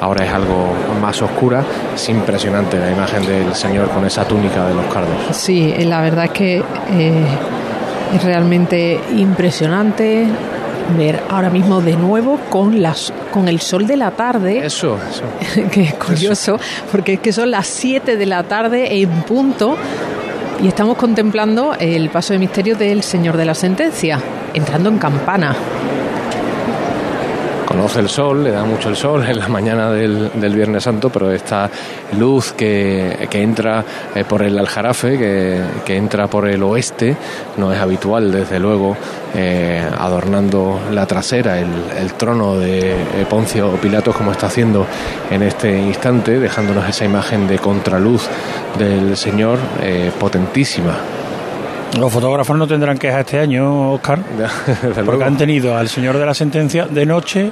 ahora es algo más oscura. Es impresionante la imagen del Señor con esa túnica de los cardos. Sí, la verdad es que eh, es realmente impresionante ver ahora mismo de nuevo con las con el sol de la tarde. Eso, eso. que es curioso, porque es que son las 7 de la tarde en punto y estamos contemplando el paso de misterio del Señor de la Sentencia, entrando en campana conoce el sol, le da mucho el sol en la mañana del, Viernes Santo, pero esta luz que, entra eh, por el Aljarafe, que, entra por el oeste, no es habitual, desde luego, eh, adornando la trasera, el, trono de eh, Poncio Pilatos, como está haciendo en este instante, dejándonos esa imagen de contraluz del Señor potentísima. Los fotógrafos no tendrán quejas este año, Oscar, porque han tenido al señor de la sentencia de noche,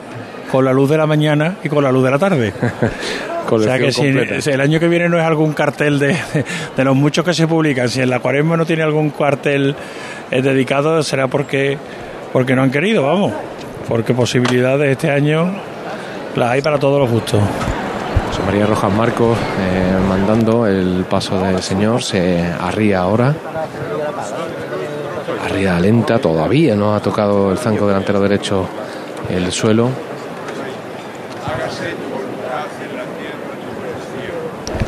con la luz de la mañana y con la luz de la tarde. o sea que si, el año que viene no es algún cartel de, de, los muchos que se publican, si en la cuaresma no tiene algún cartel eh, dedicado, será porque, porque no han querido, vamos, porque posibilidades este año las hay para todos los gustos. José María Rojas Marcos eh, mandando el paso del Señor, se arría ahora. Arría lenta, todavía no ha tocado el zanco delantero derecho el suelo.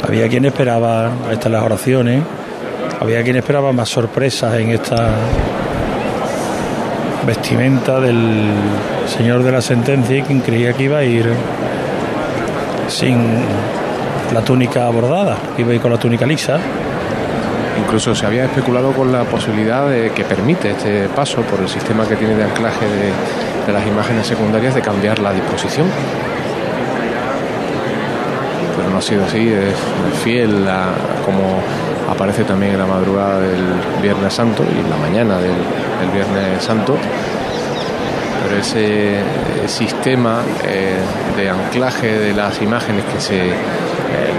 Había quien esperaba, estas las oraciones, había quien esperaba más sorpresas en esta vestimenta del señor de la sentencia y quien creía que iba a ir sin la túnica bordada, iba a ir con la túnica lisa. Incluso se había especulado con la posibilidad de que permite este paso por el sistema que tiene de anclaje de, las imágenes secundarias de cambiar la disposición. Pero no ha sido así, es fiel a como aparece también en la madrugada del Viernes Santo y en la mañana del, Viernes Santo pero ese sistema eh, de anclaje de las imágenes que se eh,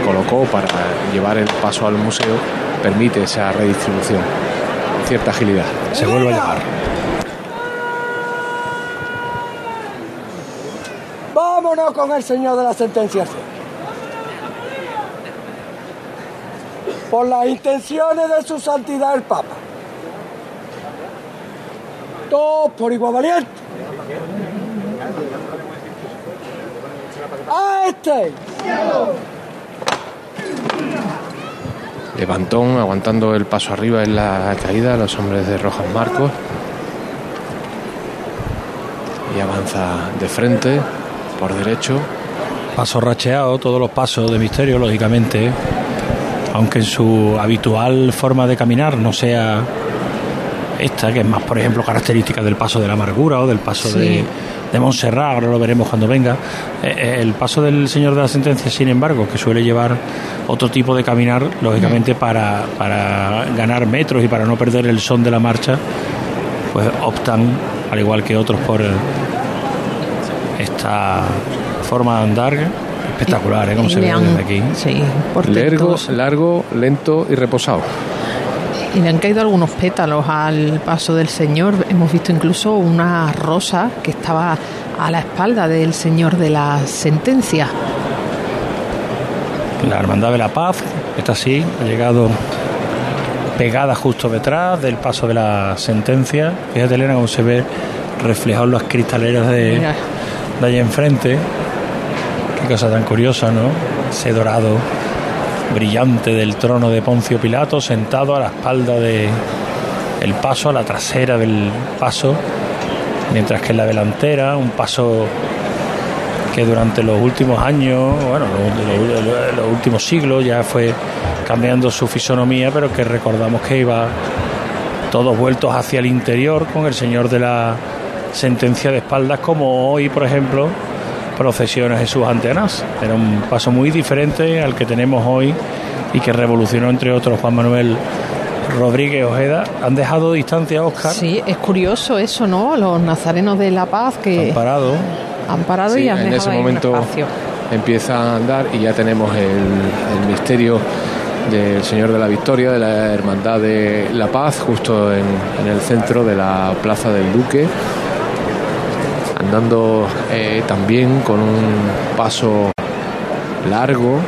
colocó para llevar el paso al museo permite esa redistribución, cierta agilidad. Se vuelve a llamar. Vámonos con el señor de la sentencia. Por las intenciones de su santidad el Papa. Todos por igual valiente. ¡A este! Levantón aguantando el paso arriba en la caída, los hombres de Rojas Marcos. Y avanza de frente, por derecho. Paso racheado, todos los pasos de misterio, lógicamente. Aunque en su habitual forma de caminar no sea esta, que es más, por ejemplo, característica del paso de la amargura o del paso de, de Montserrat, ahora lo veremos cuando venga. Eh, eh, el paso del señor de la sentencia, sin embargo, que suele llevar otro tipo de caminar, lógicamente para, para ganar metros y para no perder el son de la marcha, pues optan, al igual que otros, por esta forma de andar espectacular, ¿eh? como se ve desde aquí. Sí, largo, largo, lento y reposado. Y le han caído algunos pétalos al paso del Señor. Hemos visto incluso una rosa que estaba a la espalda del Señor de la sentencia. La Hermandad de la Paz está así, ha llegado pegada justo detrás del paso de la sentencia. Fíjate, Elena, cómo se ve reflejado las cristaleras de, de allá enfrente. Qué cosa tan curiosa, ¿no? Ese dorado brillante del trono de Poncio Pilato, sentado a la espalda de el paso, a la trasera del paso, mientras que en la delantera, un paso que durante los últimos años, bueno, los, los últimos siglos ya fue cambiando su fisonomía, pero que recordamos que iba todos vueltos hacia el interior con el señor de la sentencia de espaldas, como hoy, por ejemplo, procesiones Jesús ante Anás. Era un paso muy diferente al que tenemos hoy y que revolucionó, entre otros, Juan Manuel Rodríguez Ojeda. Han dejado distancia, Oscar. Sí, es curioso eso, ¿no? Los nazarenos de La Paz que. Han parado. Han parado y han en ese momento empieza a andar y ya tenemos el, misterio del Señor de la Victoria, de la Hermandad de la Paz, justo en, en el centro de la Plaza del Duque andando eh, también con un paso largo,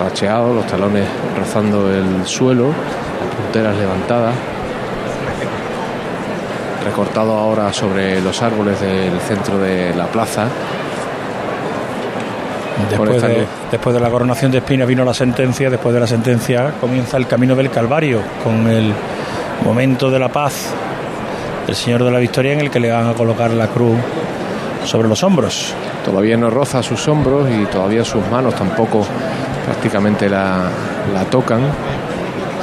racheado, los talones rozando el suelo, las punteras levantadas, recortado ahora sobre los árboles del centro de la plaza. Después de, después de, la coronación de Espina vino la sentencia, después de la sentencia comienza el camino del Calvario, con el momento de la paz del Señor de la Victoria en el que le van a colocar la cruz sobre los hombros. Todavía no roza sus hombros y todavía sus manos tampoco prácticamente la, la tocan.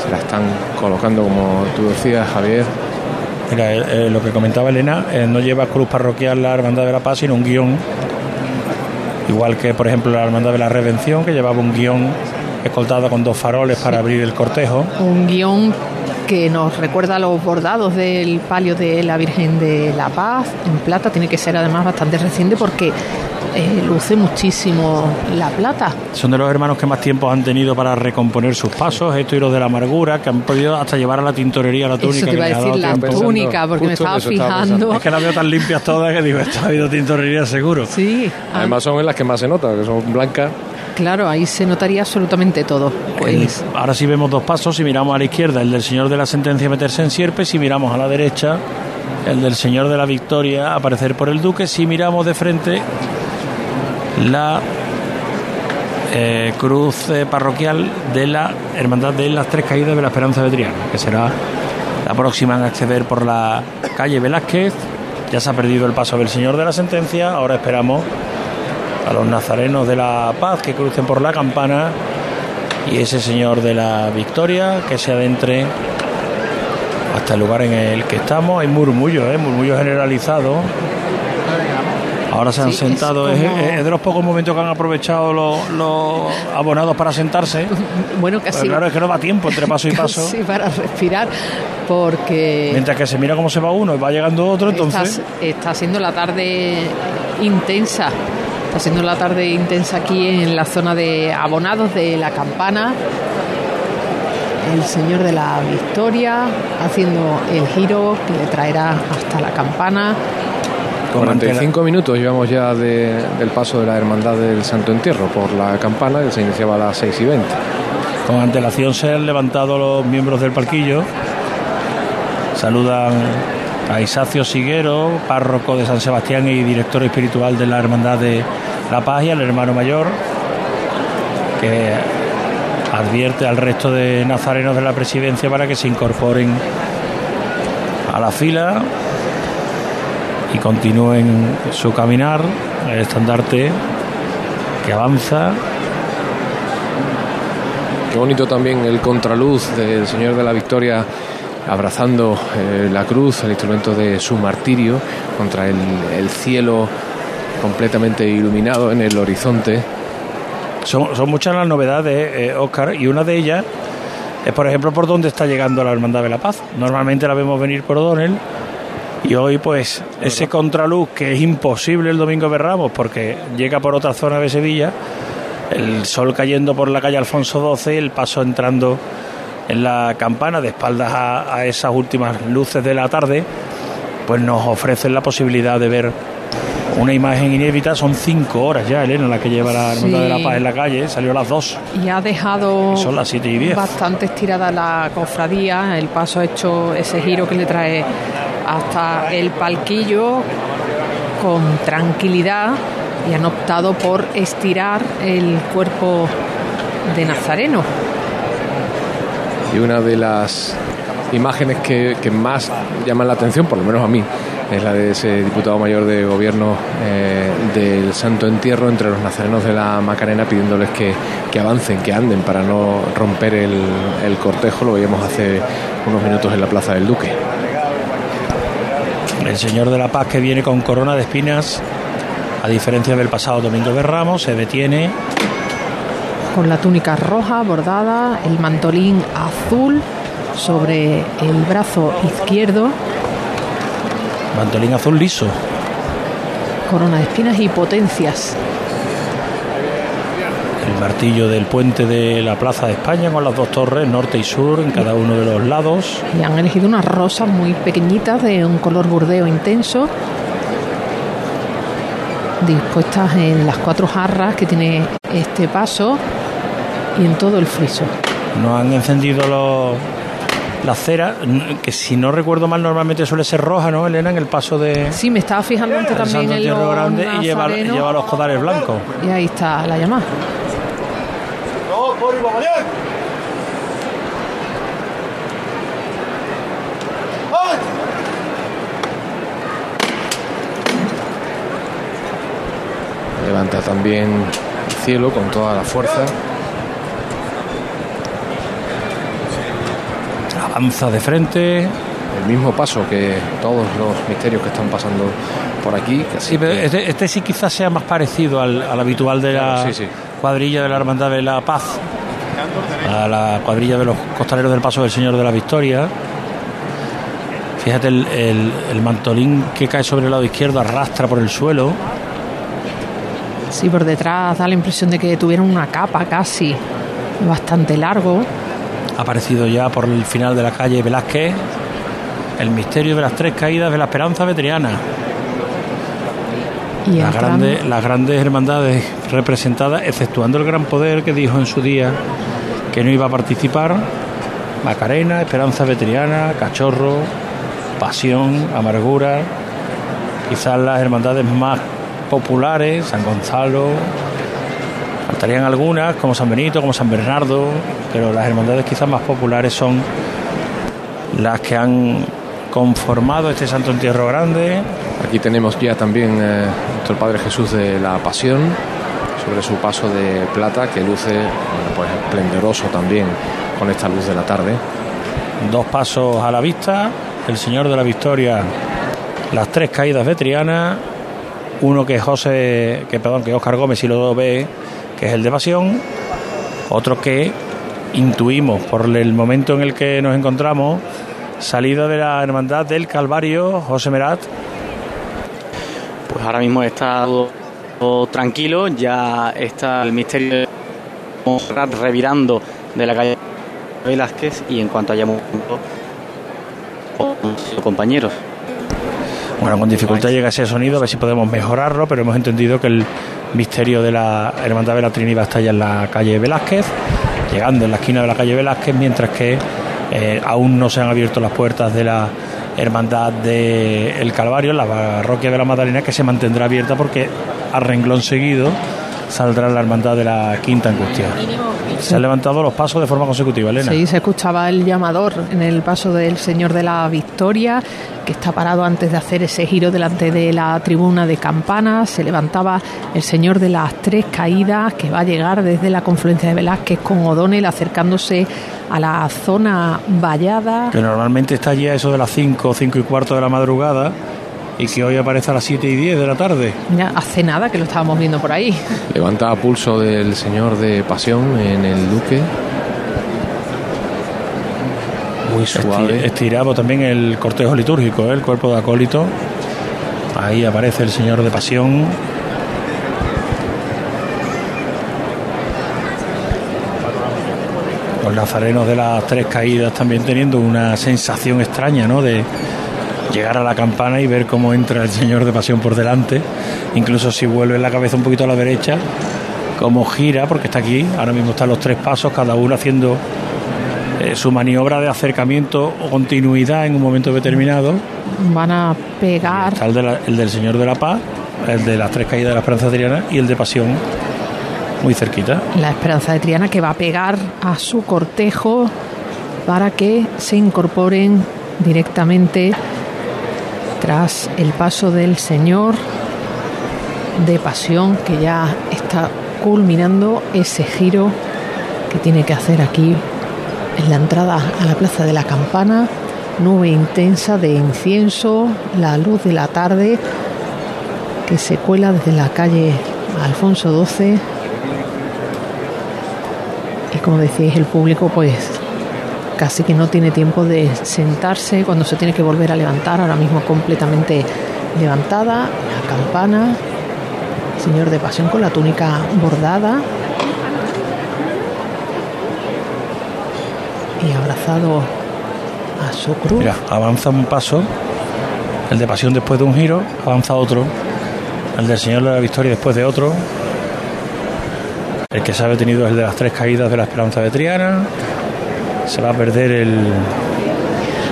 Se la están colocando, como tú decías, Javier. Mira, eh, eh, lo que comentaba Elena, eh, no lleva cruz parroquial la Hermandad de la Paz, sino un guion. Igual que, por ejemplo, la Hermandad de la Redención, que llevaba un guion escoltado con dos faroles para abrir el cortejo. Un guion que nos recuerda los bordados del palio de la Virgen de la Paz en plata. Tiene que ser además bastante reciente porque eh, luce muchísimo la plata. Son de los hermanos que más tiempo han tenido para recomponer sus pasos, esto y los de la amargura, que han podido hasta llevar a la tintorería la túnica. Eso te iba a decir la túnica, porque me estaba fijando. es que las veo tan limpias todas que digo, esto ha habido tintorería seguro. Sí. Además son en las que más se nota, que son blancas. Claro, ahí se notaría absolutamente todo. Pues... ahora sí vemos dos pasos, si miramos a la izquierda el del señor de la sentencia meterse en sierpe, si miramos a la derecha el del señor de la victoria aparecer por el duque, si miramos de frente la eh, cruz eh, parroquial de la Hermandad de las Tres Caídas de la Esperanza de Triana, que será la próxima en acceder por la calle Velázquez. Ya se ha perdido el paso del señor de la sentencia, ahora esperamos a los nazarenos de la paz que crucen por la campana y ese señor de la victoria que se adentre hasta el lugar en el que estamos. Hay murmullo, ¿eh? murmullo generalizado. Ahora se han sentado, es, de los pocos momentos que han aprovechado los, abonados para sentarse. Bueno, casi. Pues claro, es que no va tiempo entre paso y paso. Sí, para respirar, porque. Mientras que se mira cómo se va uno y va llegando otro, entonces. Está, está siendo la tarde intensa Haciendo la tarde intensa aquí en la zona de abonados de la campana. El Señor de la Victoria haciendo el giro que le traerá hasta la campana. 45 minutos llevamos ya del paso de la Hermandad del Santo Entierro por la campana, que se iniciaba a las 6 y 20. Con antelación se han levantado los miembros del palquillo. Saludan a Isacio Siguero, párroco de San Sebastián y director espiritual de la Hermandad de La Paz y al hermano mayor, que advierte al resto de nazarenos de la presidencia para que se incorporen a la fila y continúen su caminar, el estandarte que avanza. Qué bonito también el contraluz del Señor de la Victoria abrazando eh, la cruz, el instrumento de su martirio, contra el, cielo completamente iluminado en el horizonte. Son, muchas las novedades, Oscar, eh, y una de ellas es, por ejemplo, por dónde está llegando la Hermandad de la Paz. Normalmente la vemos venir por O'Donnell. Y hoy, pues, ese contraluz que es imposible el domingo de Ramos porque llega por otra zona de Sevilla, el sol cayendo por la calle Alfonso XII, el paso entrando en la campana, de espaldas a, esas últimas luces de la tarde, pues nos ofrecen la posibilidad de ver una imagen inédita. Son cinco horas ya, Elena, la que lleva la Hermandad de la Paz en la calle. Salió a las dos. Y ha dejado son las siete y diez. bastante estirada la cofradía. El paso ha hecho ese giro que le trae hasta el palquillo con tranquilidad y han optado por estirar el cuerpo de Nazareno y una de las imágenes que, más llaman la atención, por lo menos a mí, es la de ese diputado mayor de gobierno eh, del Santo Entierro entre los nazarenos de la Macarena pidiéndoles que, avancen, que anden para no romper el, el, cortejo. Lo veíamos hace unos minutos en la Plaza del Duque. El Señor de la Paz que viene con corona de espinas, a diferencia del pasado Domingo de Ramos, se detiene con la túnica roja bordada, el mantolín azul sobre el brazo izquierdo. Mantolín azul liso. Corona de espinas y potencias. El martillo del puente de la Plaza de España con las dos torres, norte y sur, en cada uno de los lados. Y han elegido unas rosas muy pequeñitas de un color burdeo intenso dispuestas en las cuatro jarras que tiene este paso y en todo el friso. No han encendido los la cera, que si no recuerdo mal normalmente suele ser roja, ¿no, Elena? En el paso de... Sí, me estaba fijando antes también en los grande y lleva, lleva, los codales blancos. Y ahí está la llamada. Levanta también el cielo con toda la fuerza. Avanza de frente. El mismo paso que todos los misterios que están pasando por aquí. Sí, pero este, este, sí quizás sea más parecido al, habitual de la cuadrilla de la Hermandad de la Paz, a la cuadrilla de los costaleros del Paso del Señor de la Victoria. Fíjate, el, el, mantolín que cae sobre el lado izquierdo arrastra por el suelo. Sí, por detrás da la impresión de que tuvieron una capa casi bastante largo ha aparecido ya por el final de la calle Velázquez el misterio de las tres caídas de la esperanza veteriana. Y las, grandes, las grandes hermandades representadas, exceptuando el gran poder que dijo en su día que no iba a participar, Macarena, Esperanza Veteriana, Cachorro, Pasión, Amargura, quizás las hermandades más populares, San Gonzalo, faltarían algunas como San Benito, como San Bernardo, pero las hermandades quizás más populares son las que han conformado este Santo Entierro Grande. Aquí tenemos ya también eh, nuestro Padre Jesús de la Pasión sobre su paso de plata que luce pues esplendoroso también con esta luz de la tarde. Dos pasos a la vista, el Señor de la Victoria, las tres caídas de Triana, uno que José, que perdón, que Oscar Gómez si lo ve, que es el de Pasión, otro que intuimos por el momento en el que nos encontramos, salida de la Hermandad del Calvario, José Merat. Pues ahora mismo está todo, tranquilo, ya está el misterio revirando de la calle Velázquez y en cuanto hayamos compañeros. Bueno, con dificultad llega ese sonido, a ver si podemos mejorarlo, pero hemos entendido que el misterio de la Hermandad de la Trinidad está ya en la calle Velázquez llegando en la esquina de la calle Velázquez, mientras que eh, aún no se han abierto las puertas de la Hermandad del Calvario, la parroquia de la Magdalena, que se mantendrá abierta porque a renglón seguido saldrá la hermandad de la Quinta Angustia. Se han levantado los pasos de forma consecutiva, Elena. Sí, se escuchaba el llamador en el paso del Señor de la Victoria, que está parado antes de hacer ese giro delante de la tribuna de campanas. Se levantaba el Señor de las Tres Caídas, que va a llegar desde la confluencia de Velázquez con O'Donnell, acercándose a la zona vallada. Que normalmente está allí a eso de las 5, 5 y cuarto de la madrugada y que hoy aparece a las 7 y 10 de la tarde. Ya hace nada que lo estábamos viendo por ahí. Levanta a pulso del señor de pasión en el Duque. Muy suave. Estirado también el cortejo litúrgico, ¿eh? el cuerpo de acólito. Ahí aparece el señor de pasión. Los nazarenos de las tres caídas también teniendo una sensación extraña, ¿no? De, llegar a la campana y ver cómo entra el Señor de Pasión por delante, incluso si vuelve la cabeza un poquito a la derecha, cómo gira, porque está aquí, ahora mismo están los tres pasos, cada uno haciendo eh, su maniobra de acercamiento o continuidad en un momento determinado. Van a pegar. el, del Señor de la Paz, el de las tres caídas de la Esperanza de Triana y el de Pasión muy cerquita. La Esperanza de Triana que va a pegar a su cortejo para que se incorporen directamente tras el paso del Señor de Pasión que ya está culminando ese giro que tiene que hacer aquí en la entrada a la Plaza de la Campana, nube intensa de incienso, la luz de la tarde que se cuela desde la calle Alfonso XII y como decíais el público pues casi que no tiene tiempo de sentarse cuando se tiene que volver a levantar, ahora mismo completamente levantada, la campana, señor de pasión con la túnica bordada y abrazado a su cruz. Mira, avanza un paso, el de pasión después de un giro, avanza otro el del Señor de la Victoria después de otro. El que se ha detenido es el de las tres caídas de la Esperanza de Triana. Se va a perder el.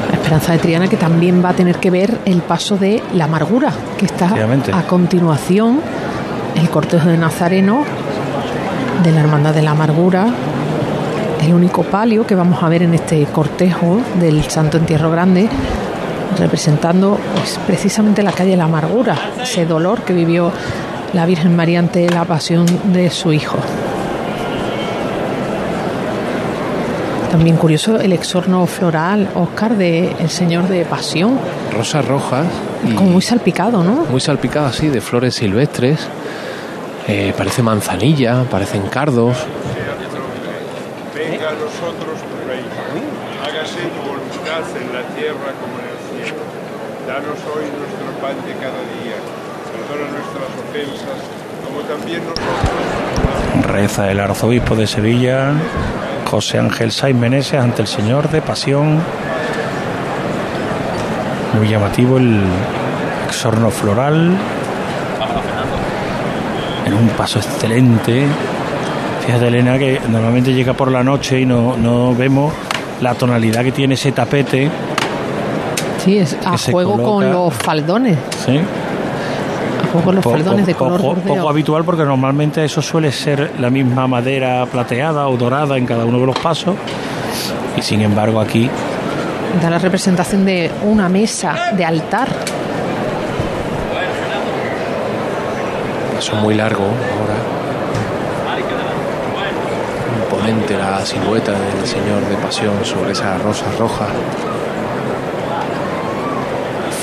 La Esperanza de Triana que también va a tener que ver el paso de la amargura, que está a continuación, el cortejo de Nazareno de la Hermandad de la Amargura, el único palio que vamos a ver en este cortejo del Santo Entierro Grande, representando pues, precisamente la calle de la Amargura, ese dolor que vivió la Virgen María ante la pasión de su hijo. También curioso el exorno floral, Oscar, de El Señor de Pasión. Rosas rojas. Como muy salpicado, ¿no? Muy salpicado, sí, de flores silvestres. Eh, parece manzanilla, parecen cardos. Venga a nosotros tu reino. Hágase tu voluntad en la tierra como en el cielo. Danos hoy nuestro pan de cada día. Perdona nuestras ofensas, como también nosotros. Reza el arzobispo de Sevilla, José Ángel Saiz Meneses, ante el Señor de Pasión. Muy llamativo el exorno floral en un paso excelente. Fíjate, Elena, que normalmente llega por la noche y no, no vemos la tonalidad que tiene ese tapete. Sí, es a juego con los faldones. Sí. Con los faldones de color poco, poco habitual porque normalmente eso suele ser la misma madera plateada o dorada en cada uno de los pasos. Y sin embargo aquí da la representación de una mesa de altar son muy largo ahora. Imponente la silueta del Señor de Pasión sobre esa rosa roja.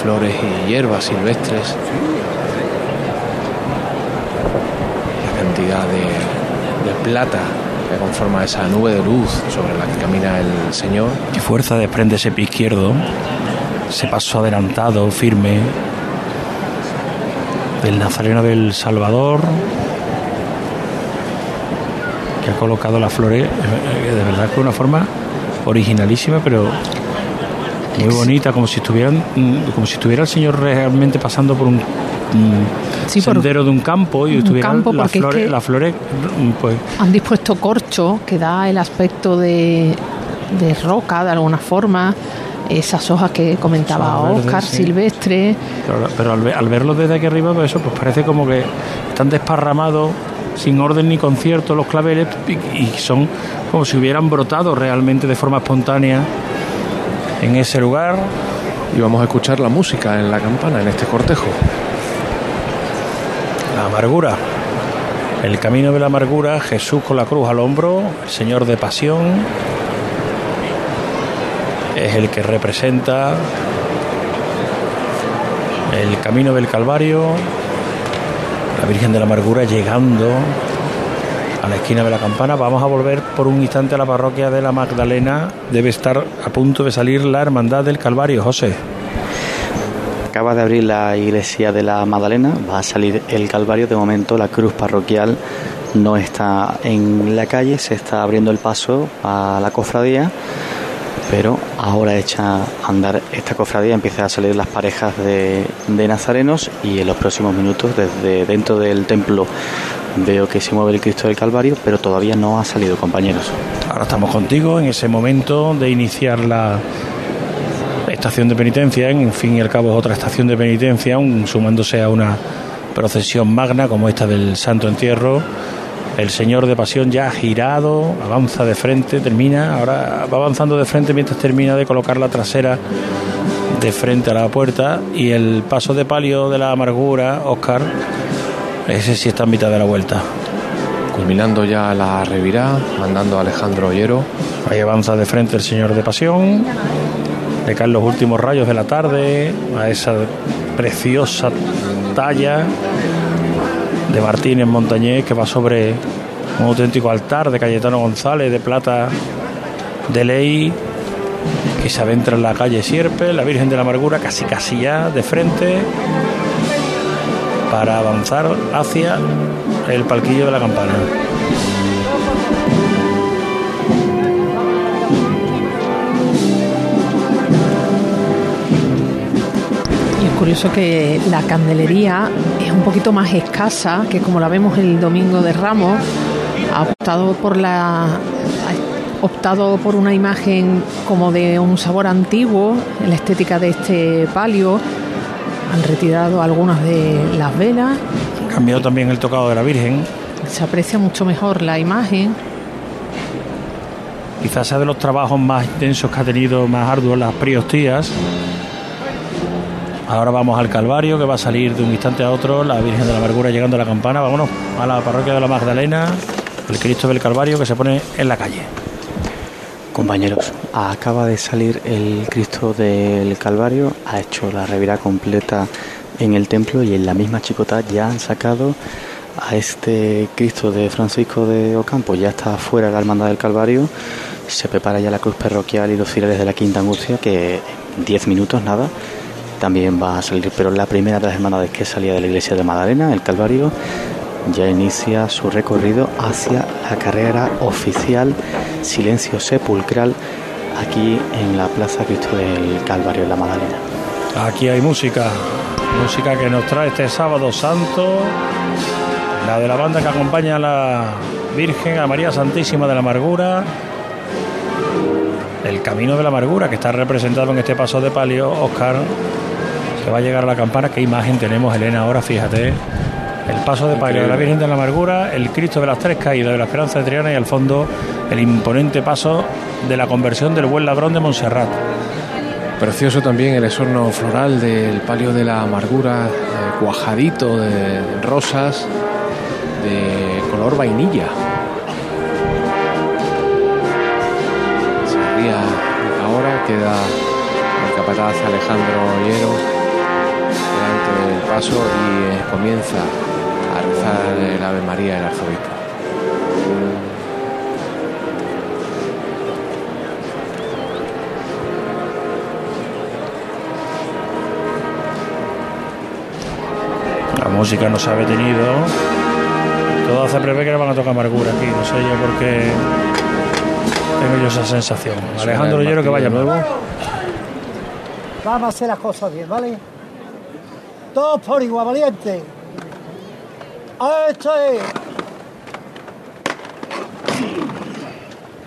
Flores y hierbas silvestres. La cantidad de, de plata que conforma esa nube de luz sobre la que camina el Señor. Qué fuerza desprende ese pie izquierdo, ese paso adelantado, firme, del Nazareno del Salvador, que ha colocado las flores eh, de verdad con una forma originalísima, pero muy bonita, como si estuvieran, mm, como si estuviera el Señor realmente pasando por un sendero de un campo y estuvieran las flores, las flores, mm, pues han dispuesto corcho que da el aspecto de, de roca de alguna forma esas hojas que comentaba Oscar, silvestre. Pero, al, verlo desde aquí arriba, pues eso, pues parece como que están desparramados sin orden ni concierto los claveles y, son como si hubieran brotado realmente de forma espontánea en ese lugar. Y vamos a escuchar la música en la campana, en este cortejo. La amargura. El camino de la amargura, Jesús con la cruz al hombro, el Señor de pasión, es el que representa el camino del Calvario, la Virgen de la Amargura llegando a la esquina de la campana. Vamos a volver por un instante a la parroquia de la Magdalena. Debe estar a punto de salir la Hermandad del Calvario, José. Acaba de abrir la iglesia de la Magdalena, va a salir el Calvario. De momento la cruz parroquial no está en la calle, se está abriendo el paso a la cofradía pero ahora echa a andar esta cofradía, empiezan a salir las parejas de, nazarenos y en los próximos minutos desde dentro del templo veo que se mueve el Cristo del Calvario, pero todavía no ha salido, compañeros. Ahora estamos contigo en ese momento de iniciar la estación de penitencia, en fin y al cabo es otra estación de penitencia, sumándose a una procesión magna como esta del Santo Entierro. El señor de pasión ya ha girado, avanza de frente, termina, ahora va avanzando de frente mientras termina de colocar la trasera de frente a la puerta. Y el paso de palio de la amargura, Oscar, ese sí está en mitad de la vuelta. Culminando ya la revirá, mandando a Alejandro Ollero. Ahí avanza de frente el señor de pasión, le caen los últimos rayos de la tarde a esa preciosa talla de Martínez Montañés que va sobre un auténtico altar de Cayetano González de plata de ley que se adentra en la calle Sierpe, la Virgen de la Amargura casi casi ya de frente para avanzar hacia el palquillo de la campana. curioso que la candelería es un poquito más escasa que como la vemos el domingo de Ramos. Ha optado por la optado por una imagen como de un sabor antiguo en la estética de este palio. Han retirado algunas de las velas. Cambiado también el tocado de la Virgen. Se aprecia mucho mejor la imagen. Quizás sea de los trabajos más intensos que ha tenido, más arduos, las priostías. Ahora vamos al Calvario, que va a salir de un instante a otro, la Virgen de la Amargura llegando a la campana. Vámonos a la parroquia de la Magdalena, el Cristo del Calvario que se pone en la calle. Compañeros, acaba de salir el Cristo del Calvario, ha hecho la revira completa en el templo y en la misma chicota ya han sacado a este Cristo de Francisco de Ocampo, ya está fuera la Hermandad del Calvario, se prepara ya la cruz parroquial y los fieles de la Quinta Angustia, que en 10 minutos nada también va a salir, pero la primera de las hermandades que salía de la iglesia de Magdalena, el Calvario, ya inicia su recorrido hacia la carrera oficial Silencio Sepulcral aquí en la Plaza Cristo del Calvario de la Magdalena. Aquí hay música, música que nos trae este sábado santo, la de la banda que acompaña a la Virgen, a María Santísima de la Amargura, el Camino de la Amargura que está representado en este paso de palio, Oscar que va a llegar a la campana. ¿Qué imagen tenemos, Elena? Ahora fíjate. El paso de palio de la Virgen de la Amargura, el Cristo de las Tres Caídas de la Esperanza de Triana y al fondo el imponente paso de la conversión del Buen Ladrón de Montserrat. Precioso también el esorno floral del palio de la amargura, eh, cuajadito de rosas de color vainilla. Ahora, queda el capataz Alejandro Ollero delante del paso y eh, comienza a rezar el Ave María el arzobispo. La música no se ha detenido. Todo hace prever que le van a tocar amargura aquí. No sé yo por qué tengo yo esa sensación. Alejandro Ollero que vaya nuevo. Vamos a hacer las cosas bien, ¿vale? Todos por igual, valiente. ¡Esto es!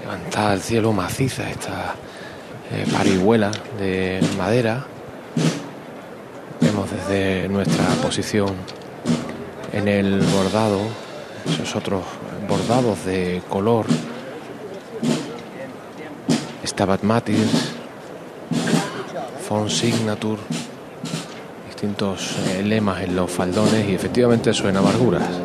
Levanta al cielo maciza esta eh, parihuela de madera. Vemos desde nuestra posición en el bordado, esos otros bordados de color. Stabat Matis, Font Signature, distintos eh, lemas en los faldones y efectivamente suena amarguras.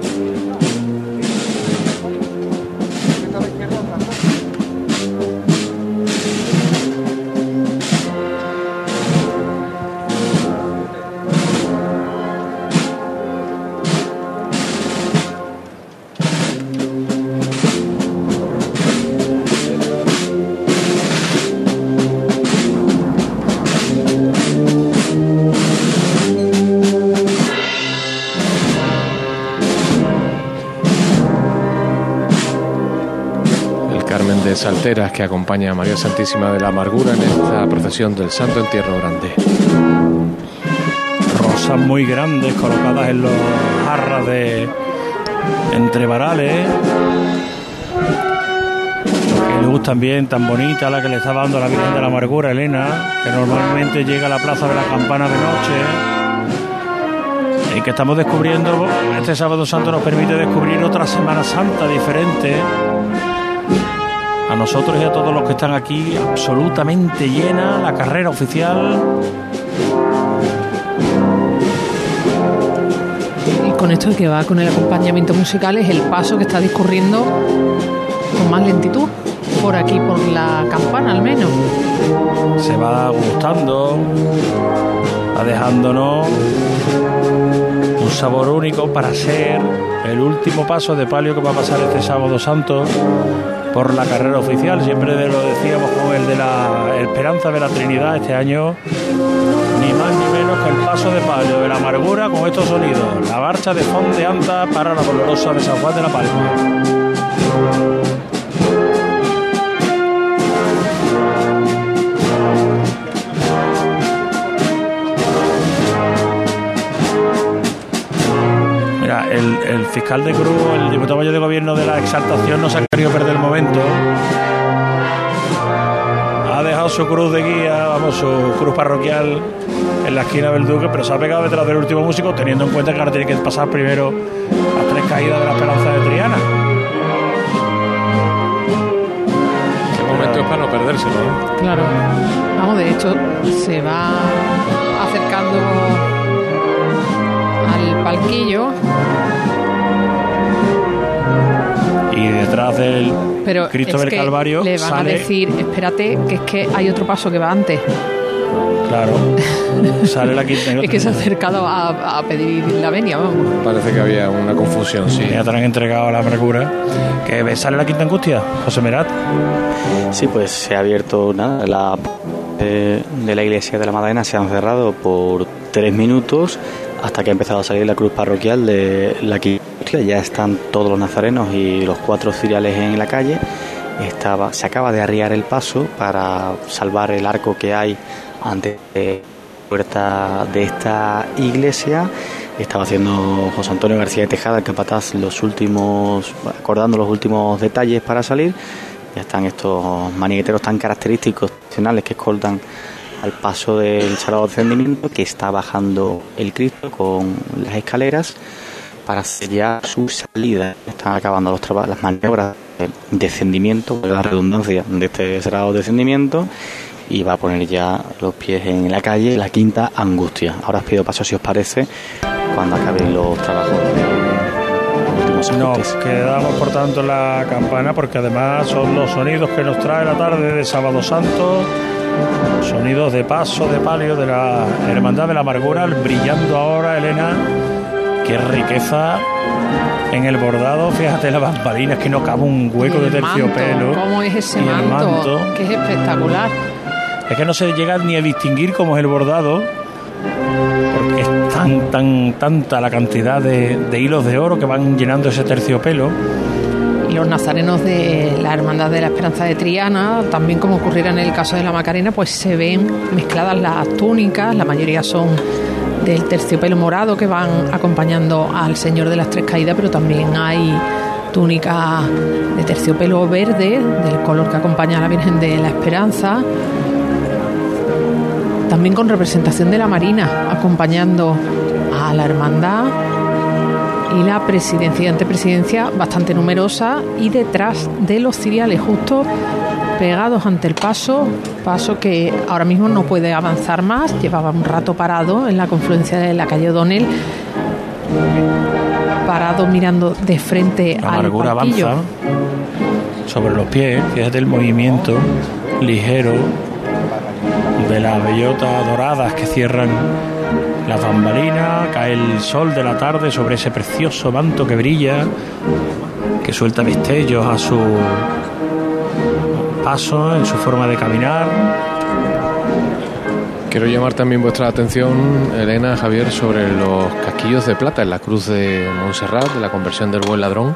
Que acompaña a María Santísima de la Amargura en esta procesión del Santo Entierro Grande. Rosas muy grandes colocadas en los jarras de entre varales. Luz también tan bonita la que le está dando la Virgen de la Amargura, Elena, que normalmente llega a la Plaza de la Campana de noche. Y que estamos descubriendo, este sábado santo nos permite descubrir otra Semana Santa diferente. Nosotros y a todos los que están aquí, absolutamente llena la carrera oficial. Y con esto que va con el acompañamiento musical es el paso que está discurriendo con más lentitud por aquí, por la campana al menos. se va gustando, va dejándonos un sabor único para ser el último paso de palio que va a pasar este sábado santo por la carrera oficial. Siempre lo decíamos con el de la Esperanza de la Trinidad este año, ni más ni menos que el paso de palio de la amargura con estos sonidos. La marcha de Fonte Anta para la dolorosa de San Juan de la Palma. Fiscal de Cruz, el diputado mayor de gobierno de la exaltación, no se ha querido perder el momento. Ha dejado su cruz de guía, vamos, su cruz parroquial en la esquina del Duque, pero se ha pegado detrás del último músico, teniendo en cuenta que ahora tiene que pasar primero a tres caídas de la esperanza de Triana. El momento es para no perdérselo. ¿eh? Claro. Vamos, de hecho, se va acercando al palquillo. Y detrás del Pero Cristo es del que Calvario le van sale, a decir, espérate, que es que hay otro paso que va antes. claro, sale la quinta. Es que se ha acercado a, a pedir la venia, vamos. Parece que había una confusión, sí. Ya te han entregado a la amargura. Que sale la quinta angustia, José Merat. Sí, pues se ha abierto nada, la eh, de la iglesia de la Madalena se han cerrado por tres minutos hasta que ha empezado a salir la cruz parroquial de la quinta. Ya están todos los nazarenos y los cuatro ciriales en la calle. Estaba, se acaba de arriar el paso para salvar el arco que hay ante la puerta de esta iglesia. Estaba haciendo José Antonio García de Tejada, el capataz, los últimos, acordando los últimos detalles para salir. Ya están estos manigueteros tan característicos, que escoltan al paso del Sagrado Descendimiento, que está bajando el Cristo con las escaleras para sellar su salida. Están acabando los traba- las maniobras de descendimiento, la redundancia de este Sagrado Descendimiento, y va a poner ya los pies en la calle, la quinta angustia. Ahora os pido paso, si os parece, cuando acaben los trabajos Nos quedamos por tanto la campana porque además son los sonidos que nos trae la tarde de Sábado Santo, sonidos de paso, de palio, de la Hermandad de la Amargura, brillando ahora, Elena, qué riqueza en el bordado, fíjate las bambalinas, que no cabe un hueco de el terciopelo. manto, ¿Cómo es ese manto. Que es espectacular. Es que no se llega ni a distinguir cómo es el bordado, porque es tan, tan, tanta la cantidad de, de hilos de oro que van llenando ese terciopelo. Y los nazarenos de la Hermandad de la Esperanza de Triana, también como ocurriera en el caso de la Macarena, pues se ven mezcladas las túnicas, la mayoría son del terciopelo morado que van acompañando al Señor de las Tres Caídas, pero también hay túnicas de terciopelo verde, del color que acompaña a la Virgen de la Esperanza, también con representación de la Marina, acompañando a la Hermandad y la presidencia y antepresidencia bastante numerosa y detrás de los ciriales justo pegados ante el paso, paso que ahora mismo no puede avanzar más, llevaba un rato parado en la confluencia de la calle O'Donnell, parado mirando de frente La al palquillo. avanza sobre los pies, fíjate el movimiento ligero de las bellotas doradas que cierran las bambalinas, cae el sol de la tarde sobre ese precioso manto que brilla, que suelta destellos a su paso, en su forma de caminar. Quiero llamar también vuestra atención, Elena, Javier, sobre los casquillos de plata en la cruz de Montserrat, de la conversión del buen ladrón,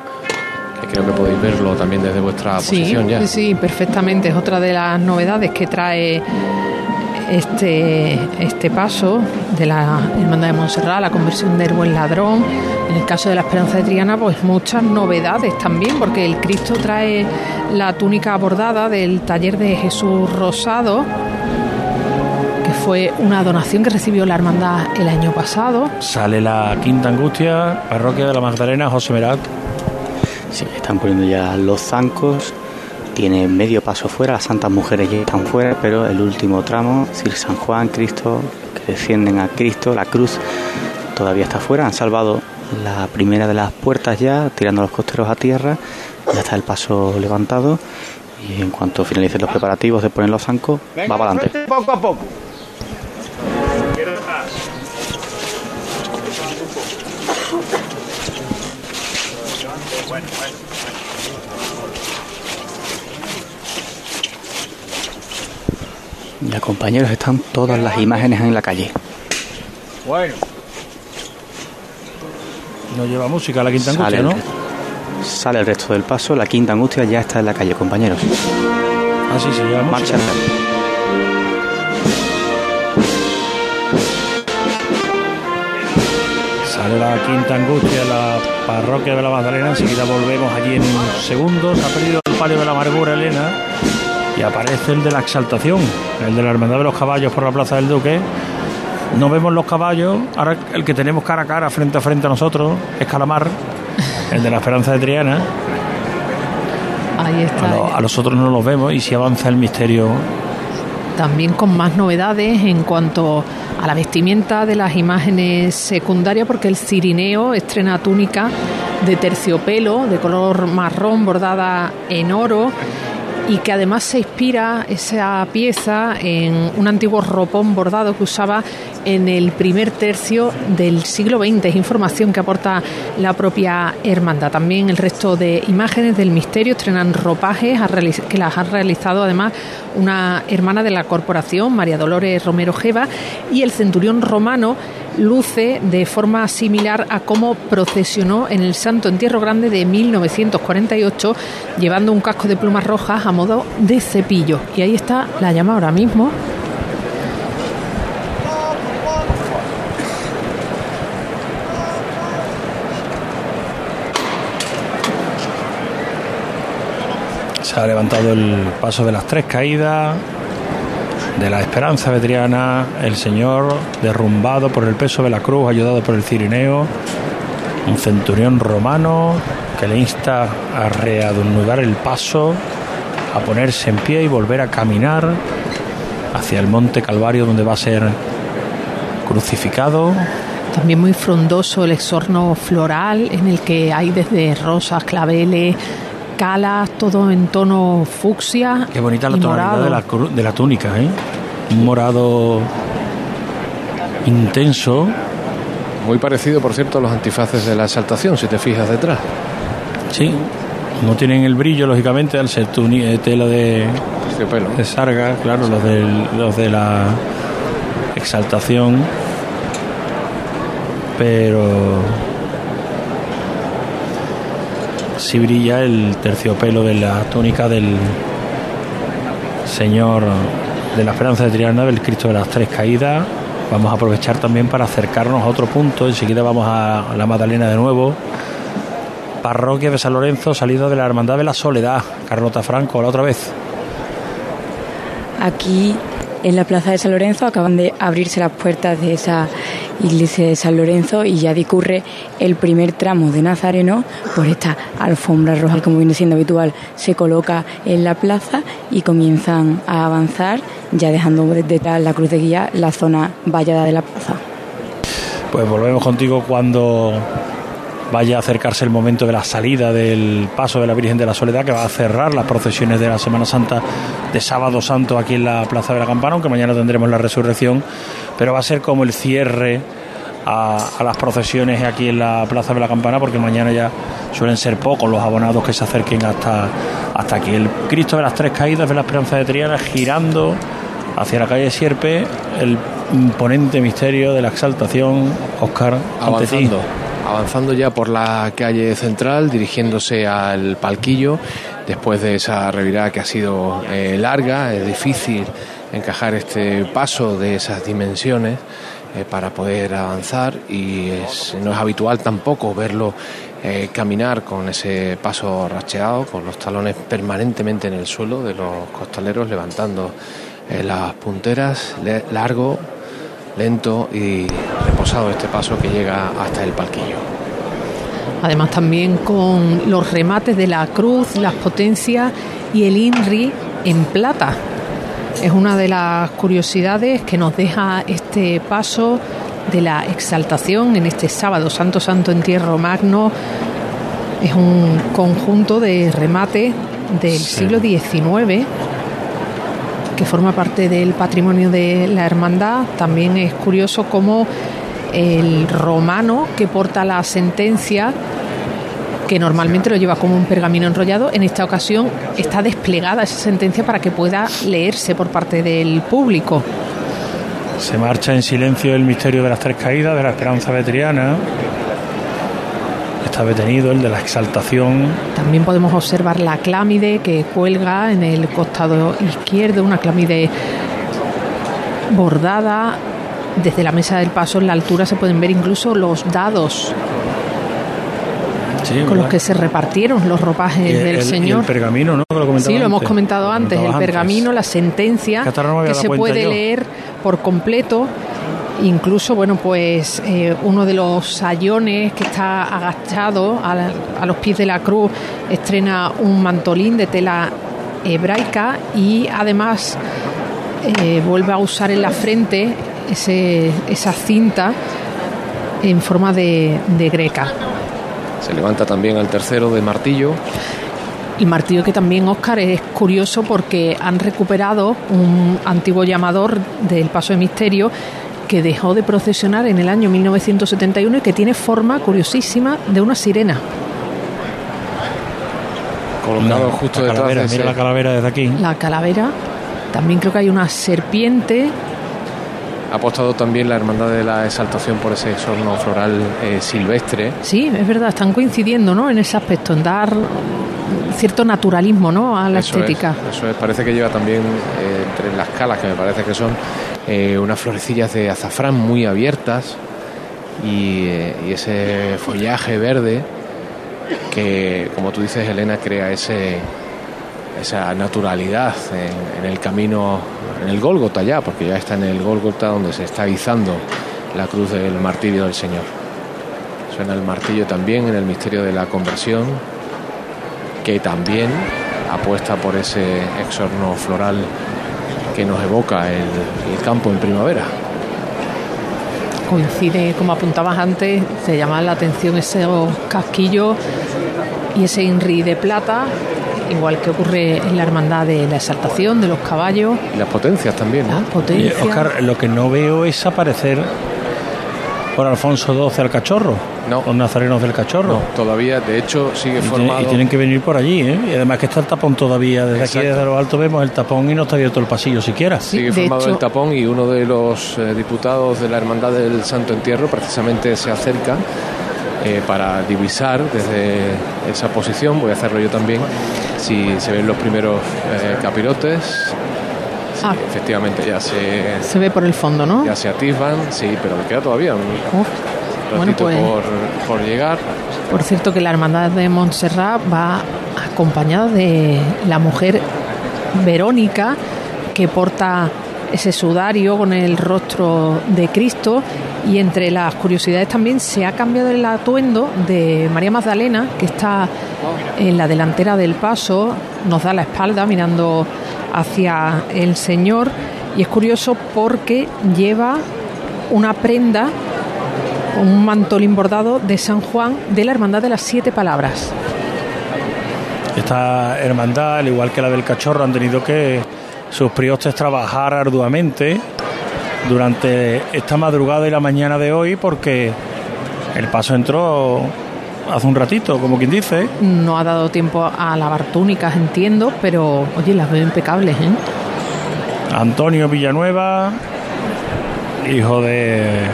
que creo que podéis verlo también desde vuestra Sí, posición ya. sí, sí, perfectamente. Es otra de las novedades que trae este, este paso de la Hermandad de Montserrat, la conversión del buen ladrón. En el caso de la Esperanza de Triana, pues muchas novedades también, porque el Cristo trae la túnica bordada del taller de Jesús Rosado, que fue una donación que recibió la Hermandad el año pasado. Sale la quinta angustia, parroquia de la Magdalena, José Merat. Sí, están poniendo ya los zancos. Tiene medio paso fuera, las santas mujeres ya están fuera, pero el último tramo, es decir, San Juan, Cristo, que descienden a Cristo, la cruz todavía está fuera. Han salvado la primera de las puertas ya, tirando los costeros a tierra. Ya está el paso levantado. Y en cuanto finalicen los preparativos de poner los zancos, va para adelante. Poco a poco. Ya compañeros, están todas las imágenes en la calle. Bueno, No lleva música la quinta Sale angustia, ¿no? sale el resto del paso, la quinta angustia ya está en la calle, compañeros. Así se lleva Marcha música. sale la quinta angustia, la parroquia de la Magdalena, enseguida volvemos allí en un segundo, se ha perdido el palio de la amargura Elena y aparece el de la exaltación, el de la hermandad de los caballos por la plaza del Duque. No vemos los caballos, ahora el que tenemos cara a cara, frente a frente a nosotros, es Calamar, el de la Esperanza de Triana. Ahí está. A, los otros no los vemos y si avanza el misterio. También con más novedades en cuanto a la vestimenta de las imágenes secundarias, porque el cirineo estrena túnica de terciopelo, de color marrón, bordada en oro y que además se inspira esa pieza en un antiguo ropón bordado que usaba en el primer tercio del siglo XX. Es información que aporta la propia hermandad. También el resto de imágenes del misterio estrenan ropajes que las ha realizado además una hermana de la corporación, María Dolores Romero Jeva, y el centurión romano luce de forma similar a cómo procesionó en el Santo Entierro Grande de 1948, llevando un casco de plumas rojas a modo de cepillo. Y ahí está la llama ahora mismo. Se ha levantado el paso de las tres caídas, de la esperanza vetriana, el Señor derrumbado por el peso de la cruz, ayudado por el cirineo, un centurión romano que le insta a reanudar el paso, a ponerse en pie y volver a caminar hacia el monte Calvario donde va a ser crucificado. También muy frondoso el exorno floral en el que hay desde rosas, claveles, calas, todo en tono fucsia. Qué bonita la tonalidad de la, de la túnica, ¿eh? Un morado intenso. Muy parecido, por cierto, a los antifaces de la exaltación, si te fijas detrás. Sí, no tienen el brillo, lógicamente, al ser eh, tela de, de sarga, claro, los, de, los de la exaltación. Pero sí brilla el terciopelo de la túnica del Señor de la Esperanza de Triana, del Cristo de las Tres Caídas. Vamos a aprovechar también para acercarnos a otro punto. Enseguida vamos a la Magdalena de nuevo. Parroquia de San Lorenzo, salida de la Hermandad de la Soledad. Carlota Franco, la otra vez. Aquí en la Plaza de San Lorenzo acaban de abrirse las puertas de esa iglesia de San Lorenzo y ya discurre el primer tramo de Nazareno por esta alfombra roja, como viene siendo habitual, se coloca en la plaza y comienzan a avanzar, ya dejando detrás la cruz de guía la zona vallada de la plaza. Pues volvemos contigo cuando vaya a acercarse el momento de la salida del paso de la Virgen de la Soledad, que va a cerrar las procesiones de la Semana Santa de Sábado Santo aquí en la Plaza de la Campana, aunque mañana tendremos la resurrección, pero va a ser como el cierre a, las procesiones aquí en la Plaza de la Campana, porque mañana ya suelen ser pocos los abonados que se acerquen hasta, hasta aquí. El Cristo de las Tres Caídas de la Esperanza de Triana girando hacia la calle Sierpe, el imponente misterio de la exaltación, Oscar, avanzando avanzando ya por la calle central, dirigiéndose al palquillo, después de esa revirada que ha sido eh, larga, es difícil encajar este paso de esas dimensiones eh, para poder avanzar y no es habitual tampoco verlo eh, caminar con ese paso racheado, con los talones permanentemente en el suelo de los costaleros, levantando las punteras, largo, lento y reposado este paso que llega hasta el palquillo. Además también con los remates de la cruz, las potencias y el INRI en plata. Es una de las curiosidades que nos deja este paso de la exaltación en este sábado Santo Santo Entierro Magno. Es un conjunto de remate del siglo XIX que forma parte del patrimonio de la hermandad. También es curioso cómo el romano que porta la sentencia, que normalmente lo lleva como un pergamino enrollado, en esta ocasión está desplegada esa sentencia para que pueda leerse por parte del público. Se marcha en silencio el misterio de las tres caídas de la esperanza vetriana está detenido, el de la exaltación. También podemos observar la clámide que cuelga en el costado izquierdo, una clámide bordada desde la mesa del paso en la altura se pueden ver incluso los dados con los que se repartieron los ropajes del Señor. el pergamino, ¿no? sí, lo hemos comentado antes. El pergamino, la sentencia, que se puede leer por completo. Incluso, bueno, pues eh, uno de los sayones que está agachado a, los pies de la cruz estrena un mantolín de tela hebraica y además eh, vuelve a usar en la frente ese, esa cinta en forma de, de greca. Se levanta también al tercero de martillo. El martillo que también, Oscar, es curioso porque han recuperado un antiguo llamador del Paso de Misterio que dejó de procesionar en el año 1971 y que tiene forma curiosísima de una sirena. Colocado justo detrás de Mira la calavera desde aquí. La calavera. También creo que hay una serpiente ha apostado también la Hermandad de la Exaltación por ese exorno floral eh, silvestre. Sí, es verdad, están coincidiendo ¿no? en ese aspecto, en dar cierto naturalismo ¿no? a la estética. eso es, parece que lleva también eh, entre las calas, que me parece que son eh, unas florecillas de azafrán muy abiertas y, ese follaje verde que, como tú dices, Elena, crea ese, esa naturalidad en, el camino, en el Gólgota ya, porque ya está en el Gólgota donde se está izando la cruz del martirio del Señor. Suena el martillo también en el misterio de la conversión, que también apuesta por ese exorno floral que nos evoca el, campo en primavera. Coincide, como apuntabas antes, se llama la atención ese casquillo y ese INRI de plata igual que ocurre en la hermandad de la exaltación de los caballos. Y las potencias también. Las potencias. Oscar, lo que no veo es aparecer por Alfonso XII al cachorro. No. Los nazarenos del cachorro. todavía, de hecho, sigue formado. y tienen que venir por allí, ¿eh? Y además que está el tapón todavía. Desde aquí, desde lo alto, vemos el tapón y no está abierto el pasillo siquiera. sigue formado el tapón y uno de los eh, diputados de la Hermandad del Santo Entierro precisamente se acerca eh, para divisar desde esa posición. Voy a hacerlo yo también si se ven los primeros eh, capirotes. Ah. efectivamente ya se... Se ve por el fondo, ¿no? Ya se atisban, sí, pero queda todavía un ratito pues, por, por llegar. Por cierto que la hermandad de Montserrat va acompañada de la mujer Verónica que porta ese sudario con el rostro de Cristo y entre las curiosidades también se ha cambiado el atuendo de María Magdalena, que está en la delantera del paso, nos da la espalda mirando hacia el Señor y es curioso porque lleva una prenda, un mantolín bordado de San Juan de la Hermandad de las Siete Palabras. Esta hermandad, al igual que la del cachorro, han tenido que sus priostes trabajar arduamente durante esta madrugada y la mañana de hoy porque el paso entró hace un ratito, como quien dice. No ha dado tiempo a lavar túnicas, entiendo, pero oye, las veo impecables, ¿eh? Antonio Villanueva, hijo de